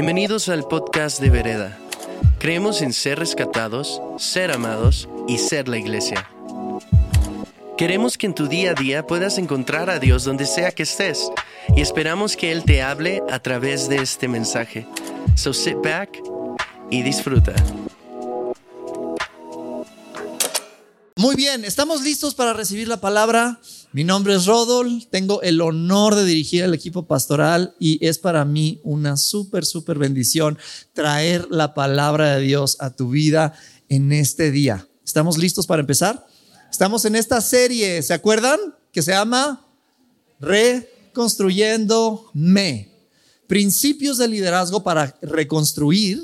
Bienvenidos al podcast de Vereda. Creemos en ser rescatados, ser amados y ser la iglesia. Queremos que en tu día a día puedas encontrar a Dios donde sea que estés y esperamos que Él te hable a través de este mensaje. So sit back y disfruta. Muy bien, estamos listos para recibir la palabra. Mi nombre es Rodol, tengo el honor de dirigir el equipo pastoral y es para mí una súper, súper bendición traer la palabra de Dios a tu vida en este día. ¿Estamos listos para empezar? Estamos en esta serie, ¿se acuerdan? Que se llama Reconstruyendo Me. Principios de liderazgo para reconstruir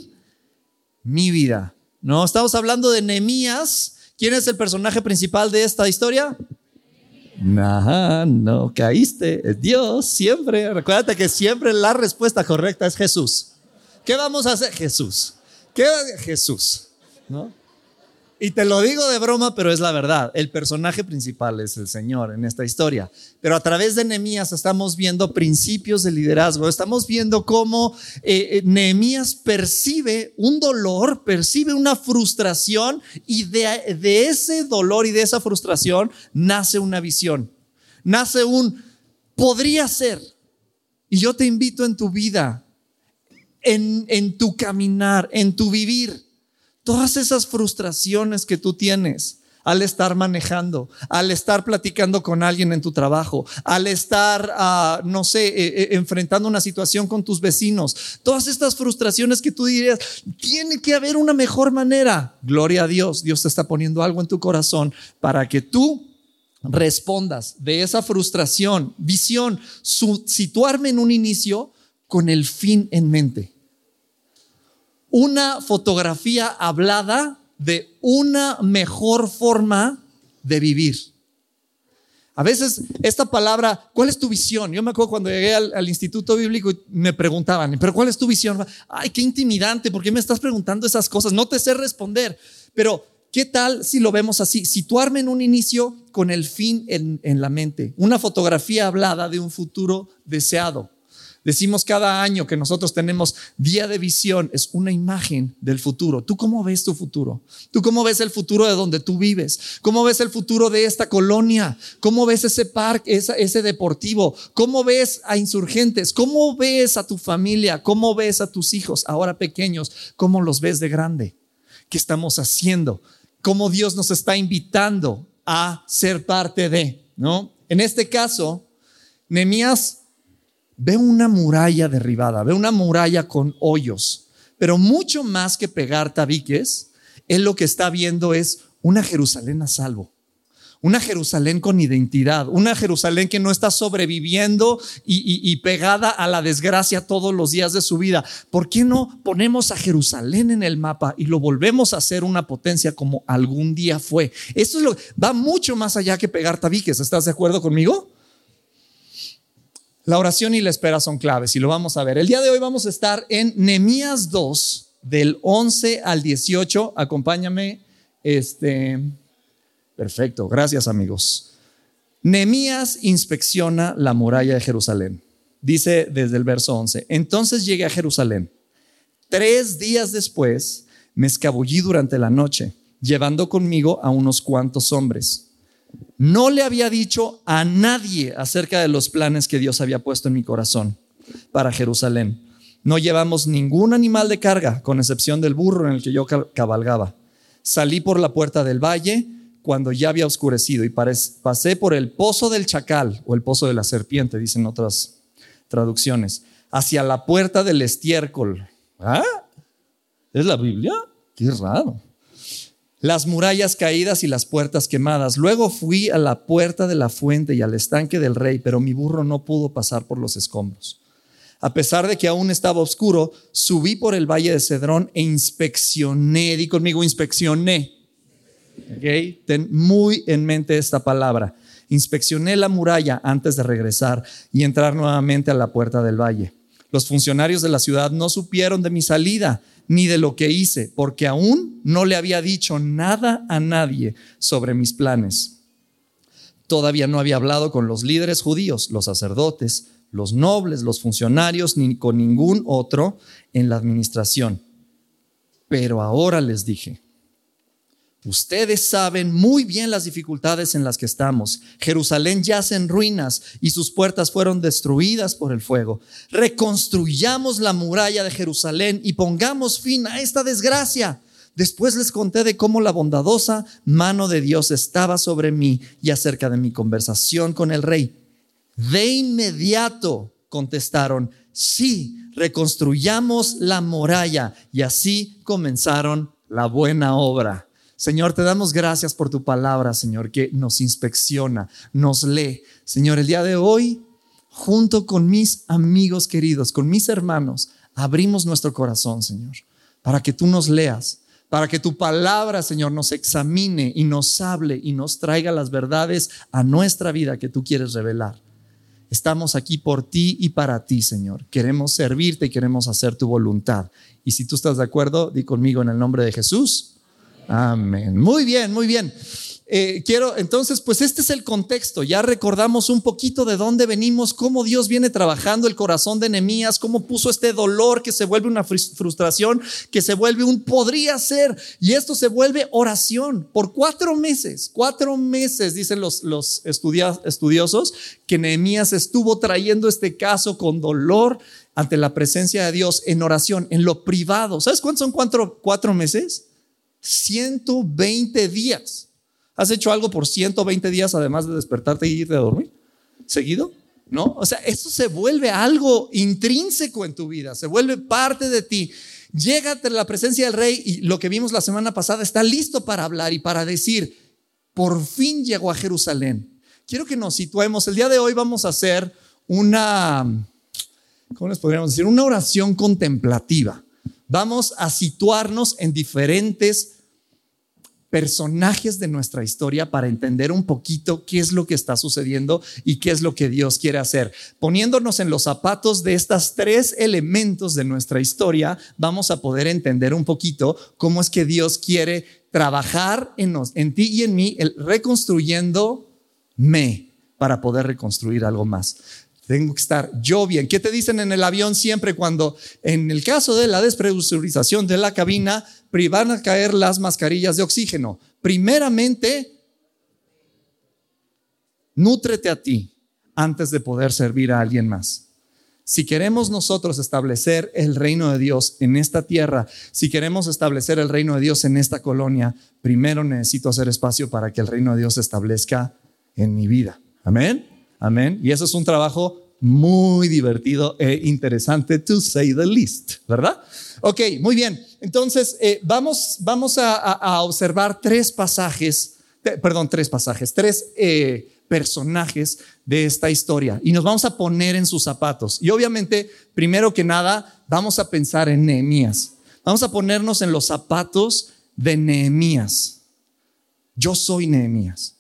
mi vida. ¿No? Estamos hablando de Nehemías. ¿Quién es el personaje principal de esta historia? Ajá, no caíste, Dios, siempre. Recuérdate que siempre la respuesta correcta es Jesús. ¿Qué vamos a hacer? Jesús. ¿Qué Jesús? ¿No? Y te lo digo de broma, pero es la verdad. El personaje principal es el Señor en esta historia. Pero a través de Nehemías estamos viendo principios de liderazgo. Estamos viendo cómo eh, Nehemías percibe un dolor, percibe una frustración y de, ese dolor y de esa frustración nace una visión. Nace un podría ser. Y yo te invito en tu vida, en tu caminar, en tu vivir todas esas frustraciones que tú tienes al estar manejando, al estar platicando con alguien en tu trabajo, al estar, ah, no sé, eh, eh, enfrentando una situación con tus vecinos, todas estas frustraciones que tú dirías, tiene que haber una mejor manera. Gloria a Dios, Dios te está poniendo algo en tu corazón para que tú respondas de esa frustración, visión, situarme en un inicio con el fin en mente una fotografía hablada de una mejor forma de vivir. A veces esta palabra, ¿cuál es tu visión? Yo me acuerdo cuando llegué al, Instituto Bíblico y me preguntaban, pero ¿cuál es tu visión? Ay, qué intimidante, ¿por qué me estás preguntando esas cosas? No te sé responder, pero ¿qué tal si lo vemos así? Situarme en un inicio con el fin en, en la mente, una fotografía hablada de un futuro deseado. Decimos cada año que nosotros tenemos día de visión, es una imagen del futuro. ¿Tú cómo ves tu futuro? ¿Tú cómo ves el futuro de donde tú vives? ¿Cómo ves el futuro de esta colonia? ¿Cómo ves ese parque, ese deportivo? ¿Cómo ves a insurgentes? ¿Cómo ves a tu familia? ¿Cómo ves a tus hijos ahora pequeños? ¿Cómo los ves de grande? ¿Qué estamos haciendo? ¿Cómo Dios nos está invitando a ser parte de? ¿No? En este caso, Nehemías ve una muralla derribada, ve una muralla con hoyos, pero mucho más que pegar tabiques, él lo que está viendo es una Jerusalén a salvo. Una Jerusalén con identidad, una Jerusalén que no está sobreviviendo y, pegada a la desgracia todos los días de su vida. ¿Por qué no ponemos a Jerusalén en el mapa y lo volvemos a hacer una potencia como algún día fue? Esto es lo, va mucho más allá que pegar tabiques. ¿Estás de acuerdo conmigo? La oración y la espera son claves y lo vamos a ver. El día de hoy vamos a estar en Nemías 2, del 11 al 18. Acompáñame. Este, perfecto, gracias amigos. Nemías inspecciona la muralla de Jerusalén. Dice desde el verso 11, entonces llegué a Jerusalén. Tres días después me escabullí durante la noche, llevando conmigo a unos cuantos hombres no le había dicho a nadie acerca de los planes que Dios había puesto en mi corazón para Jerusalén. No llevamos ningún animal de carga, con excepción del burro en el que yo cabalgaba. Salí por la puerta del valle cuando ya había oscurecido y pasé por el pozo del chacal o el pozo de la serpiente, dicen otras traducciones, hacia la puerta del estiércol. ¿Ah? ¿Es la Biblia? Qué raro las murallas caídas y las puertas quemadas. Luego fui a la puerta de la fuente y al estanque del rey, pero mi burro no pudo pasar por los escombros. A pesar de que aún estaba oscuro, subí por el valle de Cedrón e inspeccioné, di conmigo, inspeccioné. Okay. Ten muy en mente esta palabra. Inspeccioné la muralla antes de regresar y entrar nuevamente a la puerta del valle. Los funcionarios de la ciudad no supieron de mi salida ni de lo que hice, porque aún no le había dicho nada a nadie sobre mis planes. Todavía no había hablado con los líderes judíos, los sacerdotes, los nobles, los funcionarios, ni con ningún otro en la administración. Pero ahora les dije, Ustedes saben muy bien las dificultades en las que estamos. Jerusalén yace en ruinas y sus puertas fueron destruidas por el fuego. Reconstruyamos la muralla de Jerusalén y pongamos fin a esta desgracia. Después les conté de cómo la bondadosa mano de Dios estaba sobre mí y acerca de mi conversación con el rey. De inmediato contestaron, sí, reconstruyamos la muralla. Y así comenzaron la buena obra. Señor, te damos gracias por tu palabra, Señor, que nos inspecciona, nos lee. Señor, el día de hoy, junto con mis amigos queridos, con mis hermanos, abrimos nuestro corazón, Señor, para que tú nos leas, para que tu palabra, Señor, nos examine y nos hable y nos traiga las verdades a nuestra vida que tú quieres revelar. Estamos aquí por ti y para ti, Señor. Queremos servirte y queremos hacer tu voluntad. Y si tú estás de acuerdo, di conmigo en el nombre de Jesús. Amén. Muy bien, muy bien. Eh, quiero, entonces, pues este es el contexto. Ya recordamos un poquito de dónde venimos, cómo Dios viene trabajando el corazón de Nehemías, cómo puso este dolor que se vuelve una frustración, que se vuelve un podría ser, y esto se vuelve oración por cuatro meses. Cuatro meses, dicen los, los estudiosos, que Nehemías estuvo trayendo este caso con dolor ante la presencia de Dios en oración, en lo privado. ¿Sabes cuántos son cuatro, cuatro meses? 120 días. ¿Has hecho algo por 120 días además de despertarte y irte a dormir? ¿Seguido? ¿No? O sea, eso se vuelve algo intrínseco en tu vida, se vuelve parte de ti. Llégate a la presencia del rey y lo que vimos la semana pasada está listo para hablar y para decir, por fin llegó a Jerusalén. Quiero que nos situemos. El día de hoy vamos a hacer una, ¿cómo les podríamos decir? Una oración contemplativa. Vamos a situarnos en diferentes personajes de nuestra historia para entender un poquito qué es lo que está sucediendo y qué es lo que Dios quiere hacer. Poniéndonos en los zapatos de estos tres elementos de nuestra historia, vamos a poder entender un poquito cómo es que Dios quiere trabajar en, nos, en ti y en mí, el, reconstruyendo me para poder reconstruir algo más. Tengo que estar yo bien. ¿Qué te dicen en el avión siempre cuando, en el caso de la despresurización de la cabina, van a caer las mascarillas de oxígeno? Primeramente, nútrete a ti antes de poder servir a alguien más. Si queremos nosotros establecer el reino de Dios en esta tierra, si queremos establecer el reino de Dios en esta colonia, primero necesito hacer espacio para que el reino de Dios se establezca en mi vida. Amén. Amén. Y eso es un trabajo muy divertido e interesante, to say the least, ¿verdad? Ok, muy bien. Entonces, eh, vamos, vamos a, observar tres pasajes, perdón, tres pasajes, tres eh, personajes de esta historia y nos vamos a poner en sus zapatos. Y obviamente, primero que nada, vamos a pensar en Nehemías. Vamos a ponernos en los zapatos de Nehemías. Yo soy Nehemías.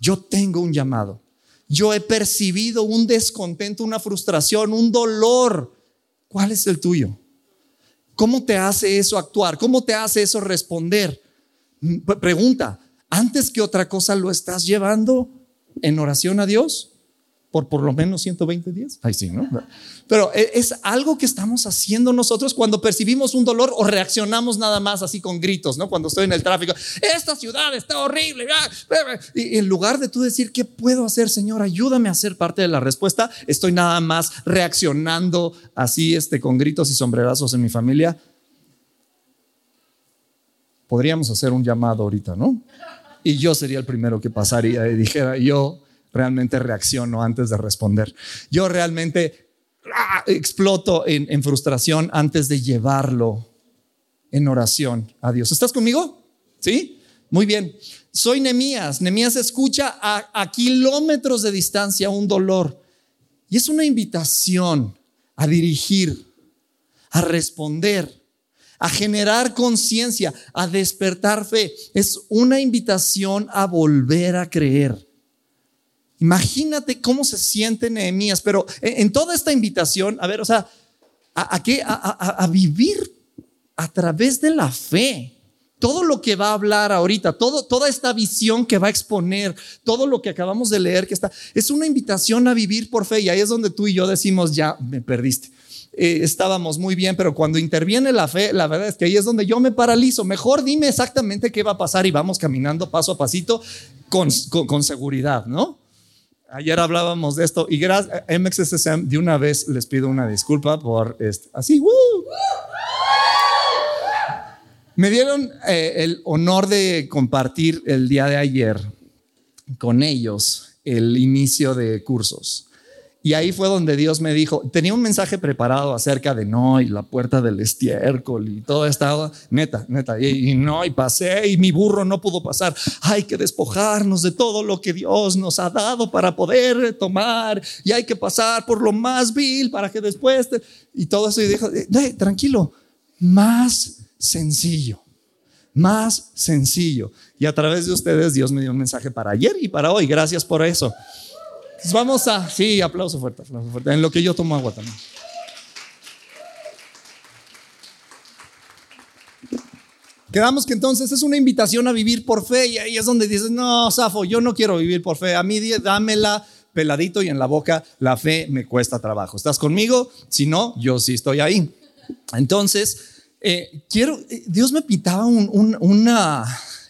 Yo tengo un llamado yo he percibido un descontento, una frustración, un dolor. ¿Cuál es el tuyo? ¿Cómo te hace eso actuar? ¿Cómo te hace eso responder? Mm, pregunta, antes que otra cosa lo estás llevando en oración a Dios por por lo menos 120 días. Ay, sí, ¿no? Pero e, es algo que estamos haciendo nosotros cuando percibimos un dolor o reaccionamos nada más así con gritos, ¿no? Cuando estoy en el tráfico, esta ciudad está horrible. Y en lugar de tú decir, ¿qué puedo hacer, Señor? Ayúdame a ser parte de la respuesta, estoy nada más reaccionando así este, con gritos y sombrerazos en mi familia. Podríamos hacer un llamado ahorita, ¿no? Y yo sería el primero que pasaría y dijera, yo realmente reacciono antes de responder. Yo realmente ¡ah! exploto en, frustración antes de llevarlo en oración a Dios. ¿Estás conmigo? ¿Sí? Muy bien. Soy Nemías. Nemías escucha a, a kilómetros de distancia un dolor. Y es una invitación a dirigir, a responder, a generar conciencia, a despertar fe. Es una invitación a volver a creer. Imagínate cómo se siente Nehemías, pero en toda esta invitación, a ver, o sea, ¿a, qué? A, a, vivir a través de la fe. todo lo que va a hablar ahorita, todo, toda esta visión que va a exponer, todo lo que acabamos de leer, que está, es una invitación a vivir por fe. Y ahí es donde tú y yo decimos, ya me perdiste. Eh, estábamos muy bien, pero cuando interviene la fe, la verdad es que ahí es donde yo me paralizo. Mejor dime exactamente qué va a pasar y vamos caminando paso a pasito con, con, seguridad, ¿no? Ayer hablábamos de esto y gracias a MXSSM de una vez les pido una disculpa por este, así, me dieron eh, el honor de compartir el día de ayer con ellos el inicio de cursos. Y ahí fue donde Dios me dijo, tenía un mensaje preparado acerca de no, y la puerta del estiércol y todo estaba, neta, neta, y, no, y pasé y mi burro no pudo pasar. Hay que despojarnos de todo lo que Dios nos ha dado para poder tomar y hay que pasar por lo más vil para que después, y todo eso, y dijo, tranquilo, más sencillo, más sencillo. Y a través de ustedes Dios me dio un mensaje para ayer y para hoy. Gracias por eso. Vamos a, sí, aplauso fuerte, aplauso fuerte, en lo que yo tomo agua también. Quedamos que entonces es una invitación a vivir por fe y ahí es donde dices, no, Safo, yo no quiero vivir por fe, a mí dámela peladito y en la boca, la fe me cuesta trabajo. ¿Estás conmigo? Si no, yo sí estoy ahí. Entonces, eh, quiero, eh, Dios me pitaba una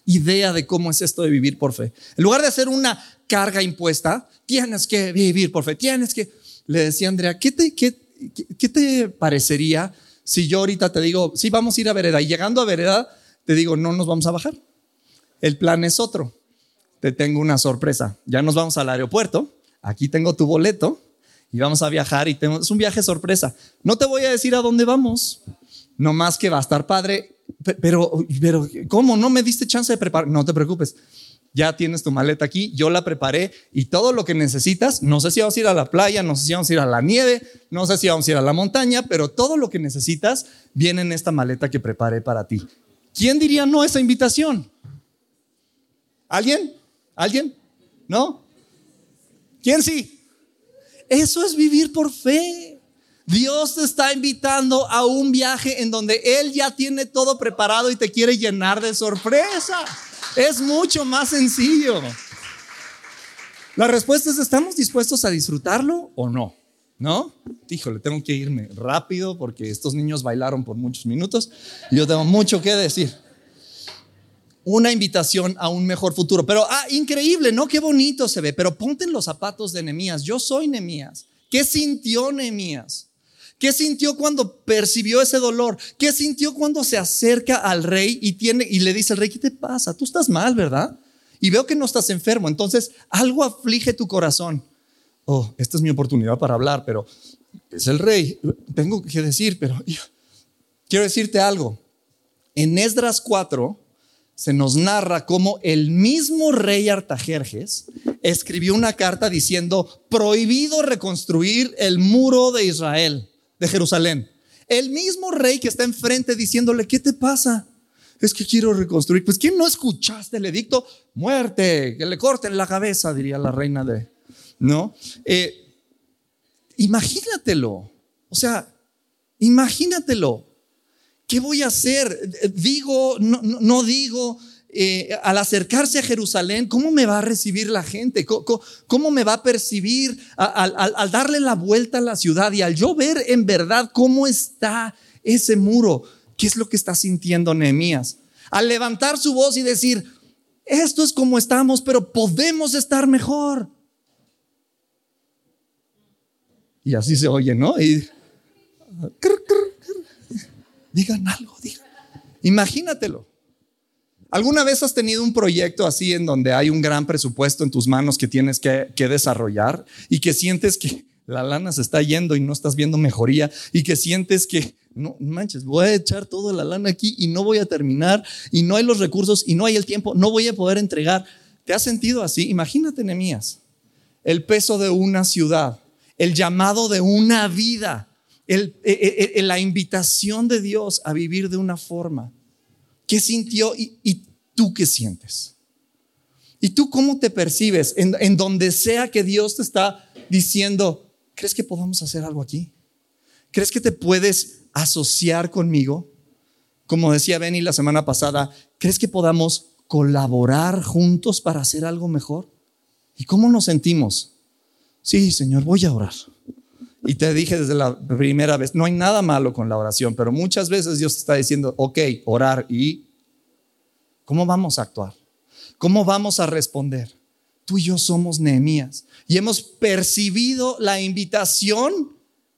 idea de cómo es esto de vivir por fe. En lugar de hacer una carga impuesta, tienes que vivir por fe, tienes que... Le decía Andrea, ¿qué te, qué, qué te parecería si yo ahorita te digo, sí, vamos a ir a vereda y llegando a vereda, te digo, no nos vamos a bajar? El plan es otro. Te tengo una sorpresa. Ya nos vamos al aeropuerto. Aquí tengo tu boleto y vamos a viajar y tenemos, es un viaje sorpresa. No te voy a decir a dónde vamos, no más que va a estar padre, pero, pero, ¿cómo? No me diste chance de preparar. No te preocupes, ya tienes tu maleta aquí, yo la preparé y todo lo que necesitas, no sé si vamos a ir a la playa, no sé si vamos a ir a la nieve, no sé si vamos a ir a la montaña, pero todo lo que necesitas viene en esta maleta que preparé para ti. ¿Quién diría no a esa invitación? ¿Alguien? ¿Alguien? ¿No? ¿Quién sí? Eso es vivir por fe. Dios te está invitando a un viaje en donde Él ya tiene todo preparado y te quiere llenar de sorpresa. Es mucho más sencillo. La respuesta es, ¿estamos dispuestos a disfrutarlo o no? ¿No? Híjole, tengo que irme rápido porque estos niños bailaron por muchos minutos y yo tengo mucho que decir. Una invitación a un mejor futuro. Pero, ah, increíble, ¿no? Qué bonito se ve. Pero ponte en los zapatos de Nemías. Yo soy Nemías. ¿Qué sintió Nemías? ¿Qué sintió cuando percibió ese dolor? ¿Qué sintió cuando se acerca al rey y, tiene, y le dice al rey, ¿qué te pasa? Tú estás mal, ¿verdad? Y veo que no estás enfermo, entonces algo aflige tu corazón. Oh, esta es mi oportunidad para hablar, pero es el rey. Tengo que decir, pero quiero decirte algo. En Esdras 4 se nos narra cómo el mismo rey Artajerjes escribió una carta diciendo, prohibido reconstruir el muro de Israel de Jerusalén. El mismo rey que está enfrente diciéndole, ¿qué te pasa? Es que quiero reconstruir. Pues ¿quién no escuchaste el edicto? Muerte, que le corten la cabeza, diría la reina de... ¿No? Eh, imagínatelo. O sea, imagínatelo. ¿Qué voy a hacer? Digo, no, no digo, eh, al acercarse a Jerusalén, ¿cómo me va a recibir la gente? ¿Cómo, me va a percibir al, darle la vuelta a la ciudad y al yo ver en verdad cómo está ese muro? ¿Qué es lo que está sintiendo Nehemías? Al levantar su voz y decir, esto es como estamos, pero podemos estar mejor. Y así se oye, ¿no? Digan algo, digan. Imagínatelo. ¿Alguna vez has tenido un proyecto así en donde hay un gran presupuesto en tus manos que tienes que, desarrollar y que sientes que la lana se está yendo y no estás viendo mejoría y que sientes que, no manches, voy a echar toda la lana aquí y no voy a terminar y no hay los recursos y no hay el tiempo, no voy a poder entregar? ¿Te has sentido así? Imagínate, Nemías, el peso de una ciudad, el llamado de una vida, e, e, e, la invitación de Dios a vivir de una forma ¿Qué sintió y, tú qué sientes? ¿Y tú cómo te percibes en, donde sea que Dios te está diciendo, ¿crees que podamos hacer algo aquí? ¿Crees que te puedes asociar conmigo? como decía Benny la semana pasada, ¿crees que podamos colaborar juntos para hacer algo mejor? ¿Y cómo nos sentimos? Sí, Señor, voy a orar. Y te dije desde la primera vez, no hay nada malo con la oración, pero muchas veces Dios está diciendo, ok, orar y ¿cómo vamos a actuar? ¿Cómo vamos a responder? Tú y yo somos Nehemías y hemos percibido la invitación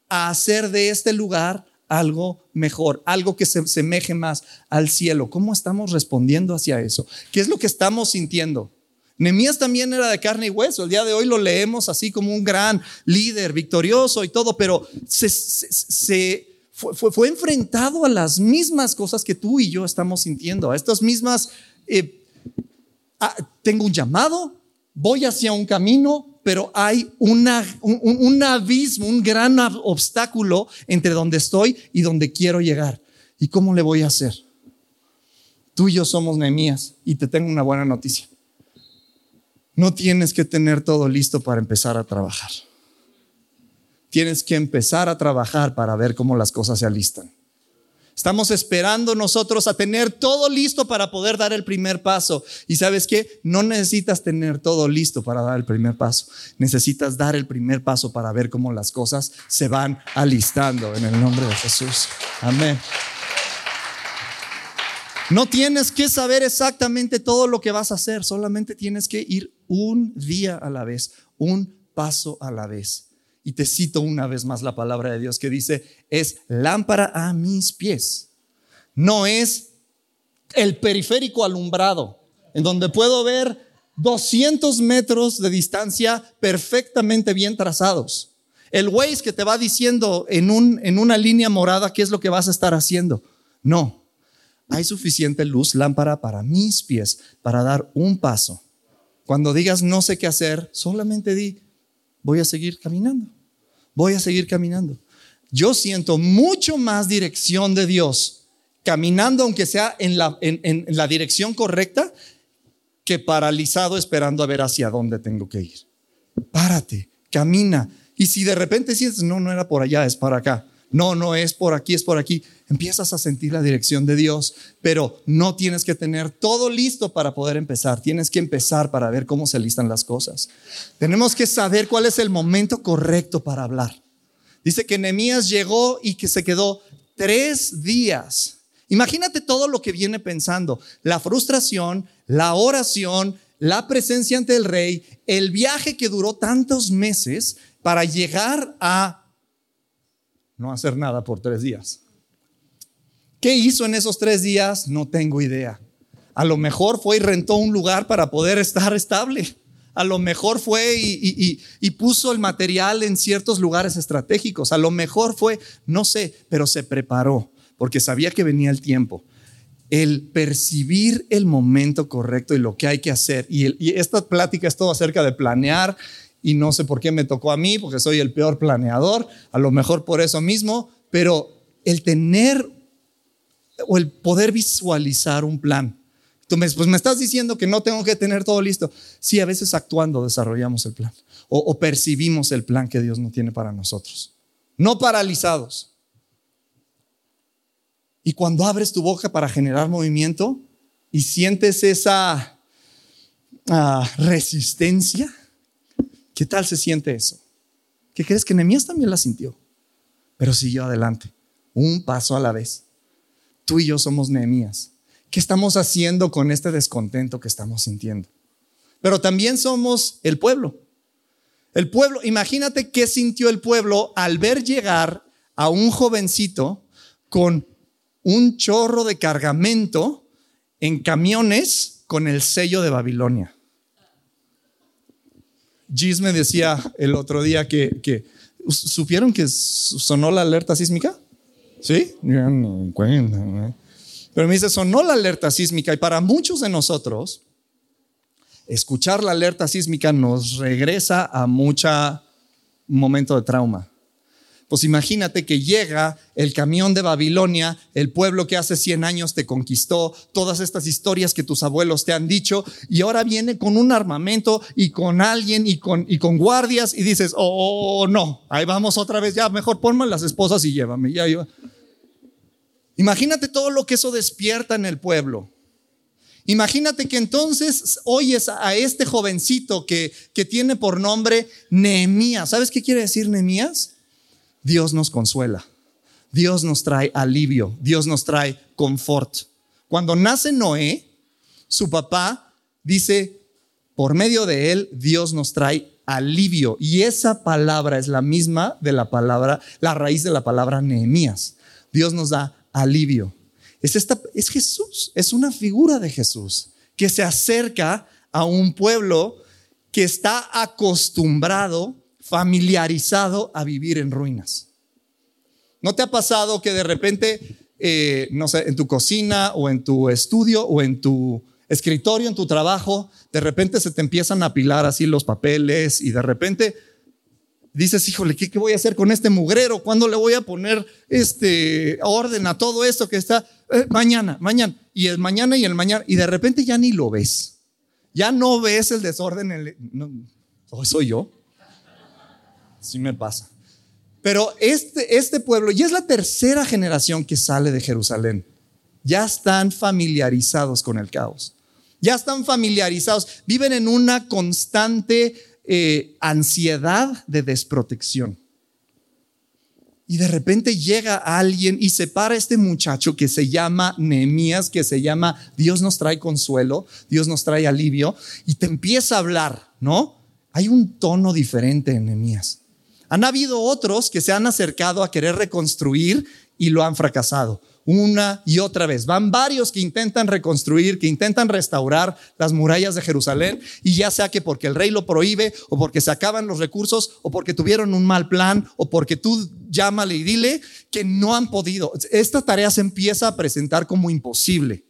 a hacer de este lugar algo mejor, algo que se asemeje más al cielo. ¿Cómo estamos respondiendo hacia eso? ¿Qué es lo que estamos sintiendo? Nehemías también era de carne y hueso. El día de hoy lo leemos así como un gran líder, victorioso y todo, pero se, fue, enfrentado a las mismas cosas que tú y yo estamos sintiendo, a estas mismas... Eh, tengo un llamado, voy hacia un camino, pero hay una, un, un, abismo, un gran obstáculo entre donde estoy y donde quiero llegar. ¿Y cómo le voy a hacer? Tú y yo somos Nehemías y te tengo una buena noticia. No tienes que tener todo listo para empezar a trabajar. Tienes que empezar a trabajar para ver cómo las cosas se alistan. Estamos esperando nosotros a tener todo listo para poder dar el primer paso. Y sabes qué? No necesitas tener todo listo para dar el primer paso. Necesitas dar el primer paso para ver cómo las cosas se van alistando en el nombre de Jesús. Amén. No tienes que saber exactamente todo lo que vas a hacer, solamente tienes que ir un día a la vez, un paso a la vez. Y te cito una vez más la palabra de Dios que dice, es lámpara a mis pies. No es el periférico alumbrado, en donde puedo ver 200 metros de distancia perfectamente bien trazados. El Waze que te va diciendo en, un, en una línea morada qué es lo que vas a estar haciendo. No, hay suficiente luz, lámpara para mis pies, para dar un paso. Cuando digas no sé qué hacer, solamente di, voy a seguir caminando, voy a seguir caminando. Yo siento mucho más dirección de Dios caminando, aunque sea en la, en, la dirección correcta, que paralizado esperando a ver hacia dónde tengo que ir. Párate, camina. Y si de repente sientes, no, no era por allá, es para acá no, no es por aquí, es por aquí. Empiezas a sentir la dirección de Dios, pero no tienes que tener todo listo para poder empezar. Tienes que empezar para ver cómo se listan las cosas. Tenemos que saber cuál es el momento correcto para hablar. Dice que Nehemías llegó y que se quedó tres días. Imagínate todo lo que viene pensando. La frustración, la oración, la presencia ante el rey, el viaje que duró tantos meses para llegar a no hacer nada por tres días. ¿Qué hizo en esos tres días? No tengo idea. A lo mejor fue y rentó un lugar para poder estar estable. A lo mejor fue y, puso el material en ciertos lugares estratégicos. A lo mejor fue, no sé, pero se preparó porque sabía que venía el tiempo. El percibir el momento correcto y lo que hay que hacer. Y, y esta plática es todo acerca de planear y no sé por qué me tocó a mí, porque soy el peor planeador, a lo mejor por eso mismo, pero el tener o el poder visualizar un plan. Tú me, pues me estás diciendo que no tengo que tener todo listo. Sí, a veces actuando desarrollamos el plan o, o percibimos el plan que Dios no tiene para nosotros. No paralizados. Y cuando abres tu boca para generar movimiento y sientes esa ah, resistencia, ¿Qué tal se siente eso? ¿Qué crees que Nehemías también la sintió? Pero siguió adelante, un paso a la vez. Tú y yo somos Nehemías. ¿Qué estamos haciendo con este descontento que estamos sintiendo? Pero también somos el pueblo. El pueblo, imagínate qué sintió el pueblo al ver llegar a un jovencito con un chorro de cargamento en camiones con el sello de Babilonia. Gis me decía el otro día que, ¿supieron que sonó la alerta sísmica? ¿Sí? Pero me dice, sonó la alerta sísmica y para muchos de nosotros, escuchar la alerta sísmica nos regresa a mucho momento de trauma. Pues imagínate que llega el camión de Babilonia, el pueblo que hace 100 años te conquistó, todas estas historias que tus abuelos te han dicho, y ahora viene con un armamento y con alguien y con, y con guardias y dices, oh no, ahí vamos otra vez, ya mejor ponme las esposas y llévame. Ya, Imagínate todo lo que eso despierta en el pueblo. Imagínate que entonces oyes a este jovencito que, que tiene por nombre Nehemías. ¿Sabes qué quiere decir Nehemías? Dios nos consuela. Dios nos trae alivio. Dios nos trae confort. Cuando nace Noé, su papá dice, por medio de él, Dios nos trae alivio. Y esa palabra es la misma de la palabra, la raíz de la palabra Nehemías. Dios nos da alivio. Es, esta, es Jesús, es una figura de Jesús que se acerca a un pueblo que está acostumbrado, familiarizado a vivir en ruinas. ¿No te ha pasado que de repente, eh, no sé, en tu cocina o en tu estudio o en tu escritorio, en tu trabajo, de repente se te empiezan a apilar así los papeles y de repente dices, híjole, ¿qué, voy a hacer con este mugrero? ¿Cuándo le voy a poner este orden a todo esto que está? Eh, mañana, mañana. Y el mañana y el mañana. Y de repente ya ni lo ves. Ya no ves el desorden. El, no, soy yo. Sí me pasa. Pero este, este pueblo, y es la tercera generación que sale de Jerusalén, ya están familiarizados con el caos. Ya están familiarizados. Viven en una constante eh, ansiedad de desprotección. Y de repente llega alguien y separa a este muchacho que se llama Nehemías, que se llama Dios nos trae consuelo, Dios nos trae alivio, y te empieza a hablar, ¿no? Hay un tono diferente en Nehemías. Han habido otros que se han acercado a querer reconstruir y lo han fracasado una y otra vez. Van varios que intentan reconstruir, que intentan restaurar las murallas de Jerusalén y ya sea que porque el rey lo prohíbe o porque se acaban los recursos o porque tuvieron un mal plan o porque tú llámale y dile que no han podido. Esta tarea se empieza a presentar como imposible.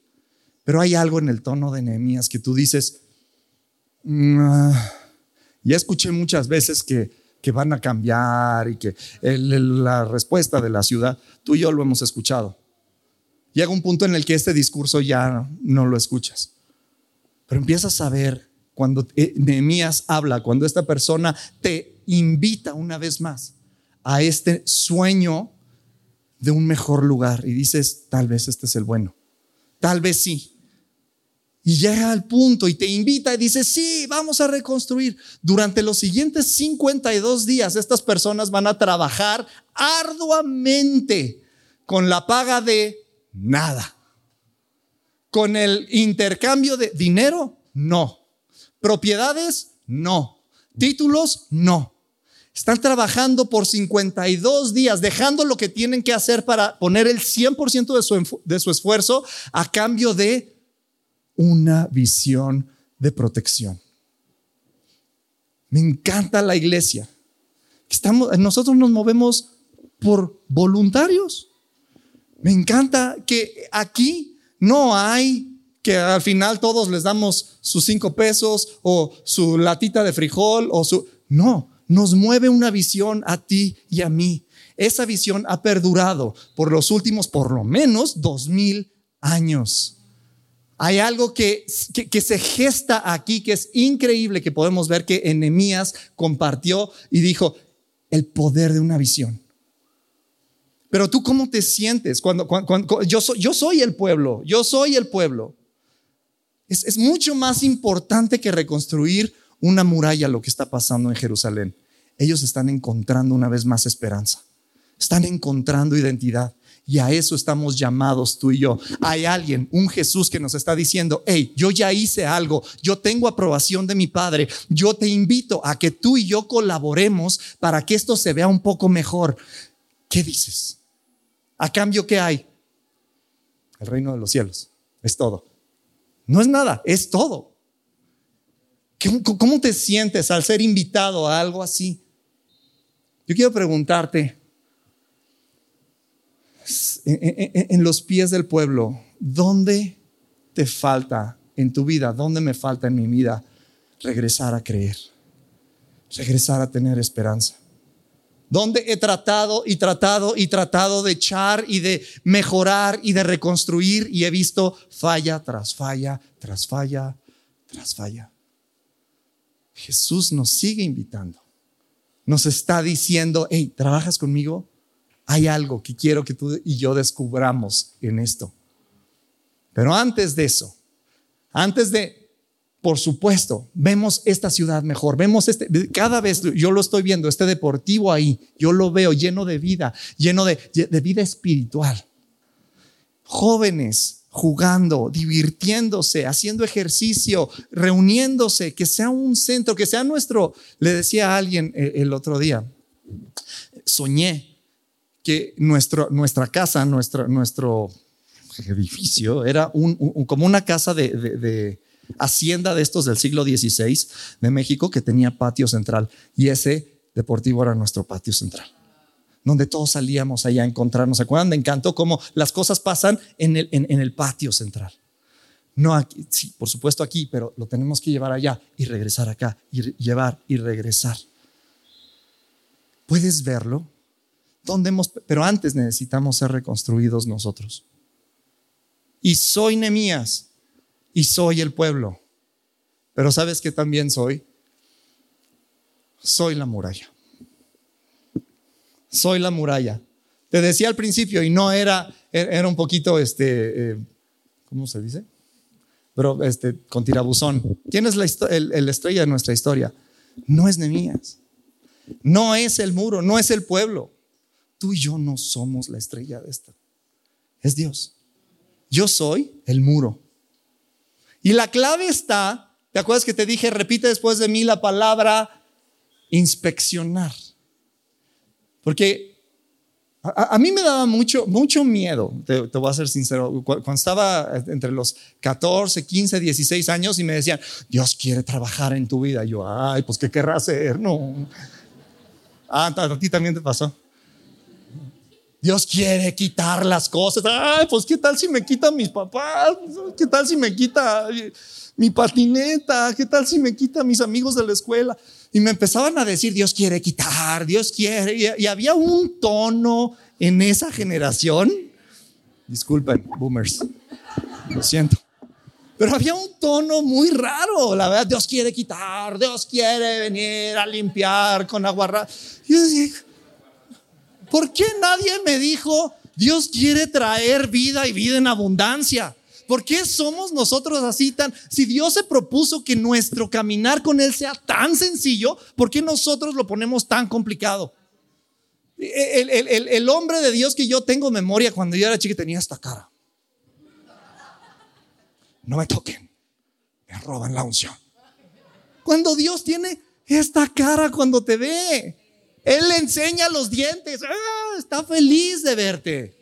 Pero hay algo en el tono de Nehemías que tú dices, mm, ya escuché muchas veces que, que van a cambiar y que la respuesta de la ciudad, tú y yo lo hemos escuchado. Llega un punto en el que este discurso ya no lo escuchas. Pero empiezas a ver cuando eh, Nehemías habla, cuando esta persona te invita una vez más a este sueño de un mejor lugar y dices, tal vez este es el bueno, tal vez sí. Y llega al punto y te invita y dice, sí, vamos a reconstruir. Durante los siguientes 52 días, estas personas van a trabajar arduamente con la paga de Nada. Con el intercambio de dinero, no. Propiedades, no. Títulos, no. Están trabajando por 52 días, dejando lo que tienen que hacer para poner el 100% de su, de su esfuerzo a cambio de una visión de protección. Me encanta la iglesia. Estamos, nosotros nos movemos por voluntarios. Me encanta que aquí no hay que al final todos les damos sus cinco pesos o su latita de frijol o su... No, nos mueve una visión a ti y a mí. Esa visión ha perdurado por los últimos, por lo menos, dos mil años. Hay algo que, que, se gesta aquí que es increíble que podemos ver que Enemías compartió y dijo, el poder de una visión. Pero tú cómo te sientes cuando, yo, soy, yo soy el pueblo, yo soy el pueblo. Es, es mucho más importante que reconstruir una muralla lo que está pasando en Jerusalén. Ellos están encontrando una vez más esperanza, están encontrando identidad. Y a eso estamos llamados tú y yo. Hay alguien, un Jesús que nos está diciendo, hey, yo ya hice algo, yo tengo aprobación de mi Padre, yo te invito a que tú y yo colaboremos para que esto se vea un poco mejor. ¿Qué dices? ¿A cambio qué hay? El reino de los cielos. Es todo. No es nada, es todo. ¿Cómo te sientes al ser invitado a algo así? Yo quiero preguntarte, en los pies del pueblo, ¿dónde te falta en tu vida? ¿Dónde me falta en mi vida regresar a creer? Regresar a tener esperanza donde he tratado y tratado y tratado de echar y de mejorar y de reconstruir y he visto falla tras falla, tras falla, tras falla. Jesús nos sigue invitando. Nos está diciendo, hey, ¿trabajas conmigo? Hay algo que quiero que tú y yo descubramos en esto. Pero antes de eso, antes de, por supuesto, vemos esta ciudad mejor, vemos este, cada vez yo lo estoy viendo, este deportivo ahí, yo lo veo lleno de vida, lleno de, de vida espiritual. Jóvenes jugando, divirtiéndose, haciendo ejercicio, reuniéndose, que sea un centro, que sea nuestro, le decía a alguien eh, el otro día, soñé que nuestro, nuestra casa, nuestro, nuestro edificio era un, como una casa de, de, hacienda de estos del siglo XVI de México que tenía patio central y ese deportivo era nuestro patio central donde todos salíamos allá a encontrarnos. ¿Se acuerdan? Me encantó cómo las cosas pasan en el, en, el patio central. No aquí, sí, por supuesto aquí, pero lo tenemos que llevar allá y regresar acá, y llevar y regresar. ¿Puedes verlo? ¿Dónde pero antes necesitamos ser reconstruidos nosotros. Y soy Nemías y soy el pueblo. Pero ¿sabes qué también soy? Soy la muralla. Soy la muralla. Te decía al principio y no era, era un poquito, este, eh, ¿cómo se dice? Pero este, con tirabuzón. ¿Quién es la, el, estrella de nuestra historia? No es Nemías. No es el muro, no es el pueblo. Tú y yo no somos la estrella de esta. Es Dios. Yo soy el muro. Y la clave está, ¿te acuerdas que te dije, repite después de mí la palabra inspeccionar? Porque a, mí me daba mucho, mucho miedo, te, voy a ser sincero, cuando estaba entre los 14, 15, 16 años y me decían, Dios quiere trabajar en tu vida. yo, ay, pues ¿qué querrá hacer? No. Ah, a ti también te pasó. Dios quiere quitar las cosas. Ay, pues ¿qué tal si me quita mis papás? ¿Qué tal si me quita mi patineta? ¿Qué tal si me quita mis amigos de la escuela? Y me empezaban a decir, Dios quiere quitar, Dios quiere. Y, había un tono en esa generación. Disculpen, boomers. Lo siento. Pero había un tono muy raro, la verdad, Dios quiere quitar, Dios quiere venir a limpiar con agua. Y yo decía, ¿por qué nadie me dijo, Dios quiere traer vida y vida en abundancia? ¿Por qué somos nosotros así tan... Si Dios se propuso que nuestro caminar con Él sea tan sencillo, ¿por qué nosotros lo ponemos tan complicado? El, hombre de Dios que yo tengo memoria cuando yo era chico tenía esta cara. No me toquen, me roban la unción. Cuando Dios tiene esta cara cuando te ve, Él le enseña los dientes, ah, está feliz de verte.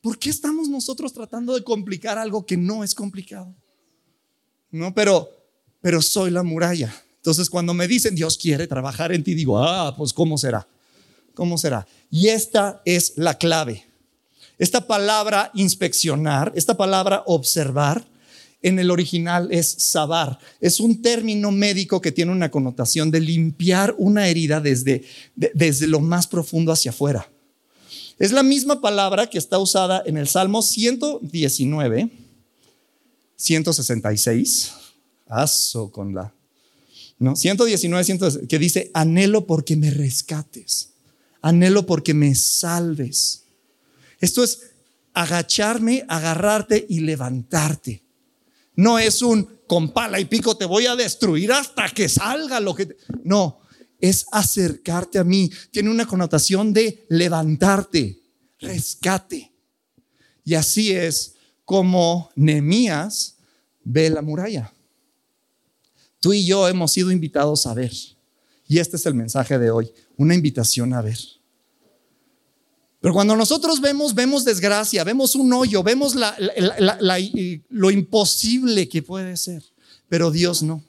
¿Por qué estamos nosotros tratando de complicar algo que no es complicado? No, pero, pero soy la muralla. Entonces, cuando me dicen Dios quiere trabajar en ti, digo, ah, pues ¿cómo será? ¿Cómo será? Y esta es la clave. Esta palabra inspeccionar, esta palabra observar, en el original es sabar. Es un término médico que tiene una connotación de limpiar una herida desde, desde lo más profundo hacia afuera. Es la misma palabra que está usada en el Salmo 119, 166. Aso con la. ¿no? 119, 119, que dice: Anhelo porque me rescates. Anhelo porque me salves. Esto es agacharme, agarrarte y levantarte. No es un con pala y pico te voy a destruir hasta que salga lo que. No, es acercarte a mí. Tiene una connotación de levantarte, rescate. Y así es como Nehemías ve la muralla. Tú y yo hemos sido invitados a ver. Y este es el mensaje de hoy, una invitación a ver. Pero cuando nosotros vemos, vemos desgracia, vemos un hoyo, vemos lo imposible que puede ser. Pero Dios no.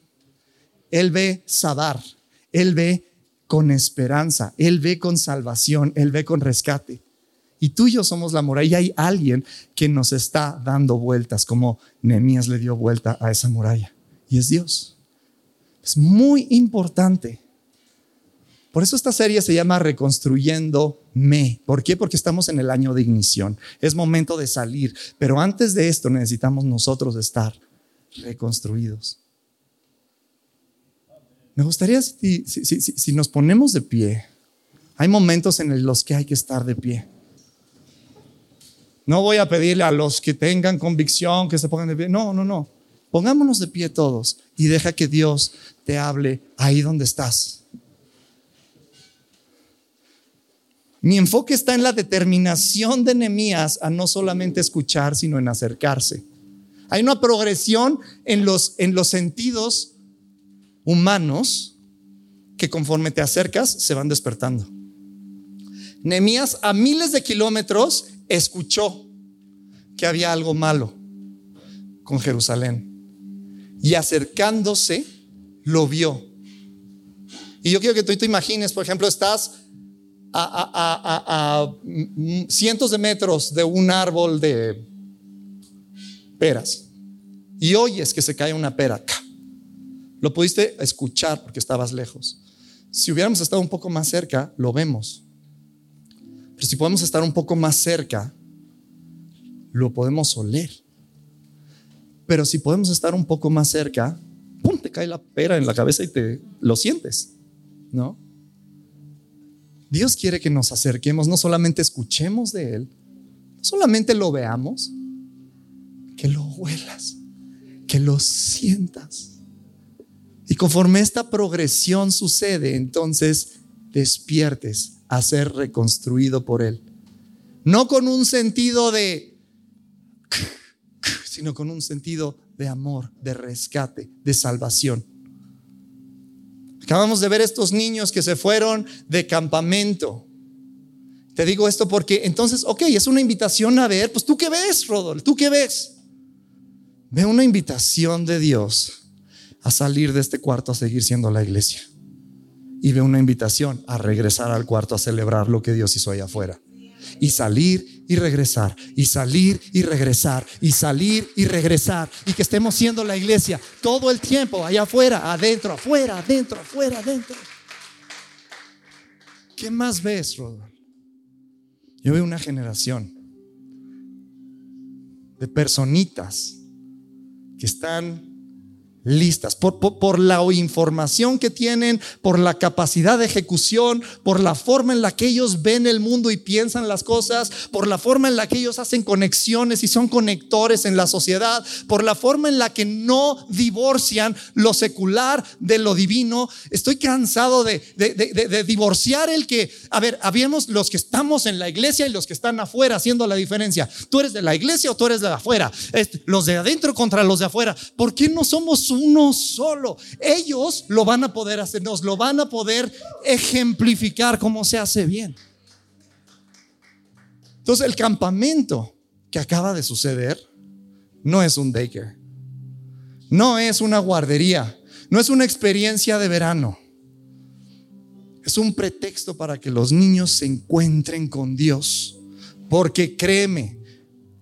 Él ve Sadar, él ve con esperanza, Él ve con salvación, Él ve con rescate. Y tú y yo somos la muralla. Y hay alguien que nos está dando vueltas, como Nehemías le dio vuelta a esa muralla. Y es Dios. Es muy importante. Por eso esta serie se llama Reconstruyendo Me. ¿Por qué? Porque estamos en el año de ignición. Es momento de salir. Pero antes de esto necesitamos nosotros estar reconstruidos. Me gustaría si, nos ponemos de pie, Hay momentos en los que hay que estar de pie. No voy a pedirle a los que tengan convicción que se pongan de pie. No, no, no. Pongámonos de pie todos y deja que Dios te hable ahí donde estás. Mi enfoque está en la determinación de Nehemías a no solamente escuchar, sino en acercarse. Hay una progresión en los, en los sentidos humanos que conforme te acercas se van despertando. Nehemías a miles de kilómetros escuchó que había algo malo con Jerusalén y acercándose lo vio. Y yo quiero que tú te imagines, por ejemplo, estás a, cientos de metros de un árbol de peras y oyes que se cae una pera. Lo pudiste escuchar porque estabas lejos. Si hubiéramos estado un poco más cerca, lo vemos. Pero si podemos estar un poco más cerca, lo podemos oler. Pero si podemos estar un poco más cerca, ¡pum! te cae la pera en la cabeza y te lo sientes, ¿no? Dios quiere que nos acerquemos, no solamente escuchemos de Él, no solamente lo veamos, que lo huelas, que lo sientas. Y conforme esta progresión sucede, entonces despiertes a ser reconstruido por Él. No con un sentido de, sino con un sentido de amor, de rescate, de salvación. Acabamos de ver estos niños que se fueron de campamento. Te digo esto porque entonces, ok, es una invitación a ver, pues tú qué ves, Rodolfo, tú qué ves. Ve una invitación de Dios a salir de este cuarto a seguir siendo la iglesia. Y ve una invitación a regresar al cuarto a celebrar lo que Dios hizo allá afuera y salir y regresar, y salir y regresar, y salir y regresar, y que estemos siendo la iglesia todo el tiempo, allá afuera, adentro, afuera, adentro, afuera, adentro. ¿Qué más ves, Rodolfo? Yo veo una generación de personitas que están listas, por, por, la información que tienen, por la capacidad de ejecución, por la forma en la que ellos ven el mundo y piensan las cosas, por la forma en la que ellos hacen conexiones y son conectores en la sociedad, por la forma en la que no divorcian lo secular de lo divino. Estoy cansado de, de divorciar el que, a ver, habíamos los que estamos en la iglesia y los que están afuera haciendo la diferencia. Tú eres de la iglesia o tú eres de afuera. Los de adentro contra los de afuera. ¿Por qué no somos uno solo. Ellos lo van a poder hacer, nos lo van a poder ejemplificar cómo se hace bien. Entonces el campamento que acaba de suceder no es un daycare, no es una guardería, no es una experiencia de verano. Es un pretexto para que los niños se encuentren con Dios. Porque créeme,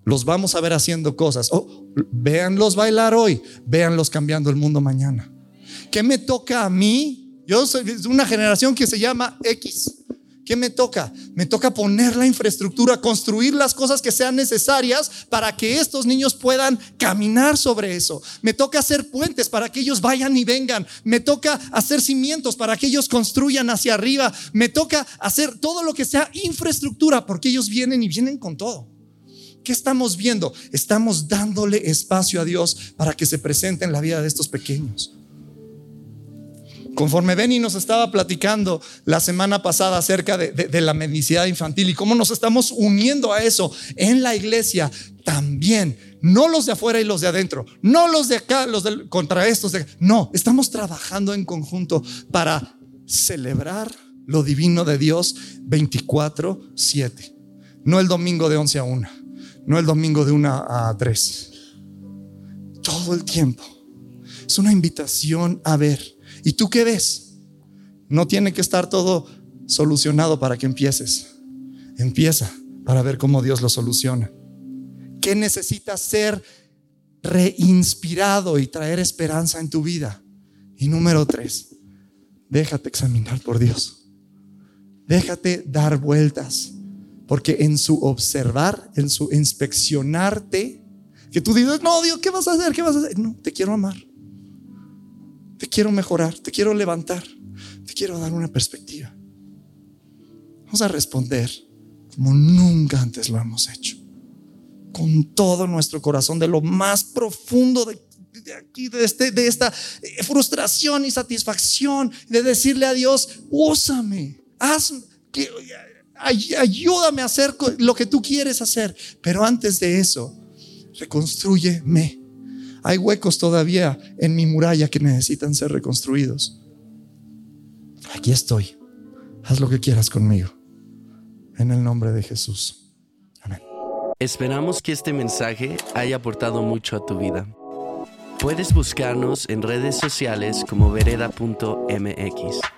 los vamos a ver haciendo cosas. Oh, véanlos bailar hoy, véanlos cambiando el mundo mañana. ¿Qué me toca a mí? Yo soy de una generación que se llama X. ¿Qué me toca? Me toca poner la infraestructura, construir las cosas que sean necesarias para que estos niños puedan caminar sobre eso. Me toca hacer puentes para que ellos vayan y vengan. Me toca hacer cimientos para que ellos construyan hacia arriba. Me toca hacer todo lo que sea infraestructura porque ellos vienen y vienen con todo. ¿Qué estamos viendo? Estamos dándole espacio a Dios para que se presente en la vida de estos pequeños. Conforme Benny nos estaba platicando la semana pasada acerca de, la mendicidad infantil y cómo nos estamos uniendo a eso en la iglesia, también, no los de afuera y los de adentro, no los de acá, los contra estos, no, estamos trabajando en conjunto para celebrar lo divino de Dios 24/7, no el domingo de 11 a 1 no el domingo de una a tres. Todo el tiempo. Es una invitación a ver. ¿Y tú qué ves? No tiene que estar todo solucionado para que empieces. Empieza para ver cómo Dios lo soluciona. ¿Qué necesitas ser reinspirado y traer esperanza en tu vida? Y número tres, déjate examinar por Dios. Déjate dar vueltas. Porque en su observar, en su inspeccionarte, que tú dices, no, Dios, ¿qué vas a hacer? ¿Qué vas a hacer? No, te quiero amar. Te quiero mejorar, te quiero levantar, te quiero dar una perspectiva. Vamos a responder como nunca antes lo hemos hecho. Con todo nuestro corazón, de lo más profundo de, aquí, de, este, de esta eh, frustración y satisfacción, de decirle a Dios, úsame, hazme, ayúdame a hacer lo que tú quieres hacer. Pero antes de eso, reconstruyeme. Hay huecos todavía en mi muralla que necesitan ser reconstruidos. Aquí estoy. Haz lo que quieras conmigo. En el nombre de Jesús. Amén. Esperamos que este mensaje haya aportado mucho a tu vida. Puedes buscarnos en redes sociales como vereda.mx.